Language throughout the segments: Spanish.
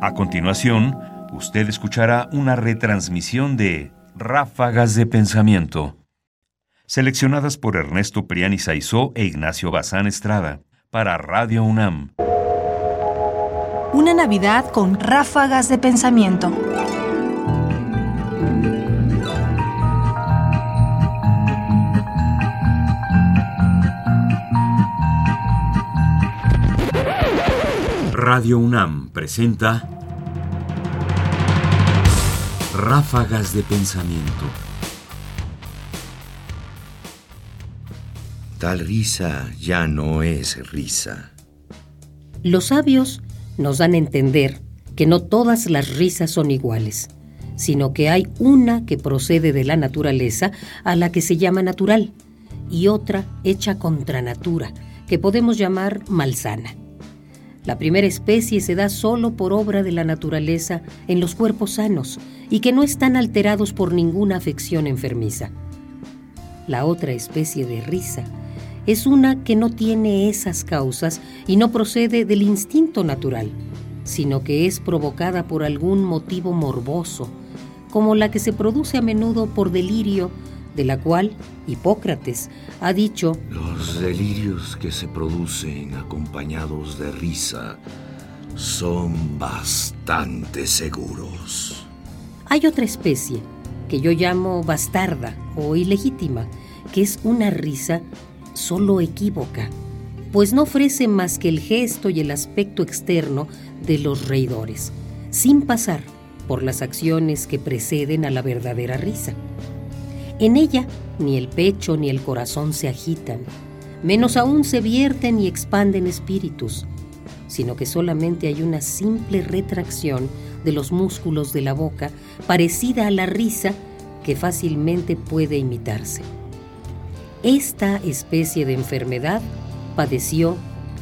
A continuación, usted escuchará una retransmisión de Ráfagas de Pensamiento, seleccionadas por Ernesto Priani Saizó e Ignacio Bazán Estrada, para Radio UNAM. Una Navidad con ráfagas de pensamiento. Radio UNAM presenta Ráfagas de Pensamiento. Tal risa ya no es risa. Los sabios nos dan a entender que no todas las risas son iguales, sino que hay una que procede de la naturaleza a la que se llama natural y otra hecha contra natura, que podemos llamar malsana. La primera especie se da solo por obra de la naturaleza en los cuerpos sanos y que no están alterados por ninguna afección enfermiza. La otra especie de risa es una que no tiene esas causas y no procede del instinto natural, sino que es provocada por algún motivo morboso, como la que se produce a menudo por delirio de la cual Hipócrates ha dicho, Los delirios que se producen acompañados de risa son bastante seguros. Hay otra especie que yo llamo bastarda o ilegítima, que es una risa solo equívoca, pues no ofrece más que el gesto y el aspecto externo de los reidores, sin pasar por las acciones que preceden a la verdadera risa. En ella ni el pecho ni el corazón se agitan, menos aún se vierten y expanden espíritus, sino que solamente hay una simple retracción de los músculos de la boca parecida a la risa que fácilmente puede imitarse. Esta especie de enfermedad padeció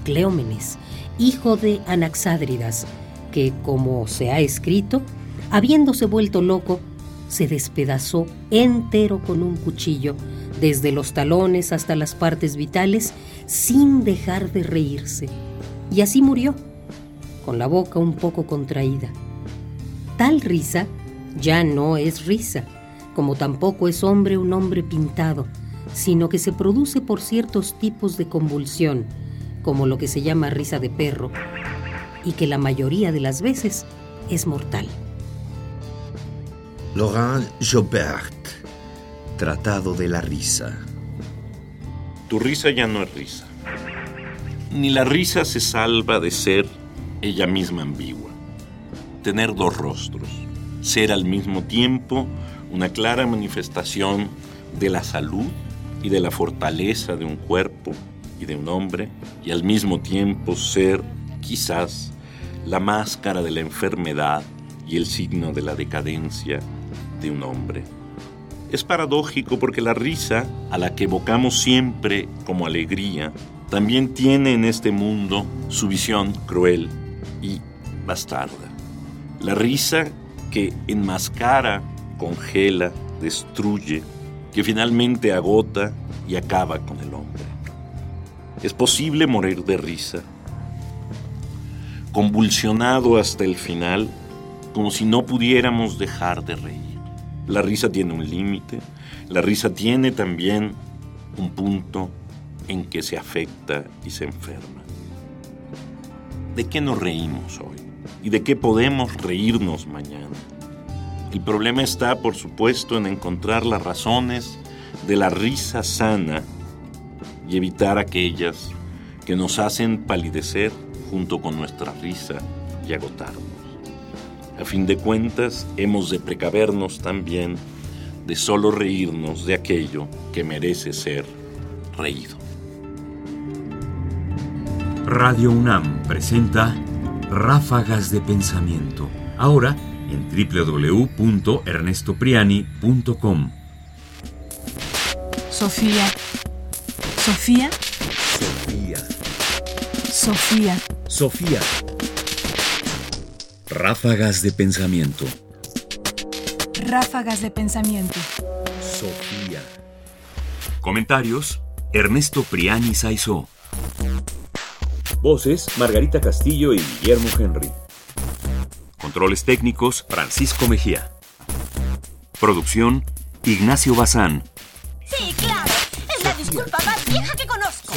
Cleómenes, hijo de Anaxádridas, que, como se ha escrito, habiéndose vuelto loco, se despedazó entero con un cuchillo, desde los talones hasta las partes vitales, sin dejar de reírse. Y así murió, con la boca un poco contraída. Tal risa ya no es risa, como tampoco es hombre un hombre pintado, sino que se produce por ciertos tipos de convulsión, como lo que se llama risa de perro, y que la mayoría de las veces es mortal. Laurent Jobert, Tratado de la Risa. Tu risa ya no es risa. Ni la risa se salva de ser ella misma ambigua. Tener dos rostros. Ser al mismo tiempo una clara manifestación de la salud y de la fortaleza de un cuerpo y de un hombre, y al mismo tiempo ser, quizás, la máscara de la enfermedad y el signo de la decadencia de un hombre. Es paradójico porque la risa, a la que evocamos siempre como alegría, también tiene en este mundo su visión cruel y bastarda. La risa que enmascara, congela, destruye, que finalmente agota y acaba con el hombre. Es posible morir de risa, convulsionado hasta el final, como si no pudiéramos dejar de reír. La risa tiene un límite, la risa tiene también un punto en que se afecta y se enferma. ¿De qué nos reímos hoy? ¿Y de qué podemos reírnos mañana? El problema está, por supuesto, en encontrar las razones de la risa sana y evitar aquellas que nos hacen palidecer junto con nuestra risa y agotarnos. A fin de cuentas, hemos de precavernos también de solo reírnos de aquello que merece ser reído. Radio UNAM presenta Ráfagas de Pensamiento, ahora en www.ernestopriani.com. Sofía. Sofía. Sofía. Sofía. Sofía. Ráfagas de Pensamiento. Ráfagas de pensamiento. Sofía. Comentarios: Ernesto Priani Saizó. Voces: Margarita Castillo y Guillermo Henry. controles técnicos, Francisco Mejía. Producción, Ignacio Bazán. Sí, claro. Es la disculpa más vieja que conozco.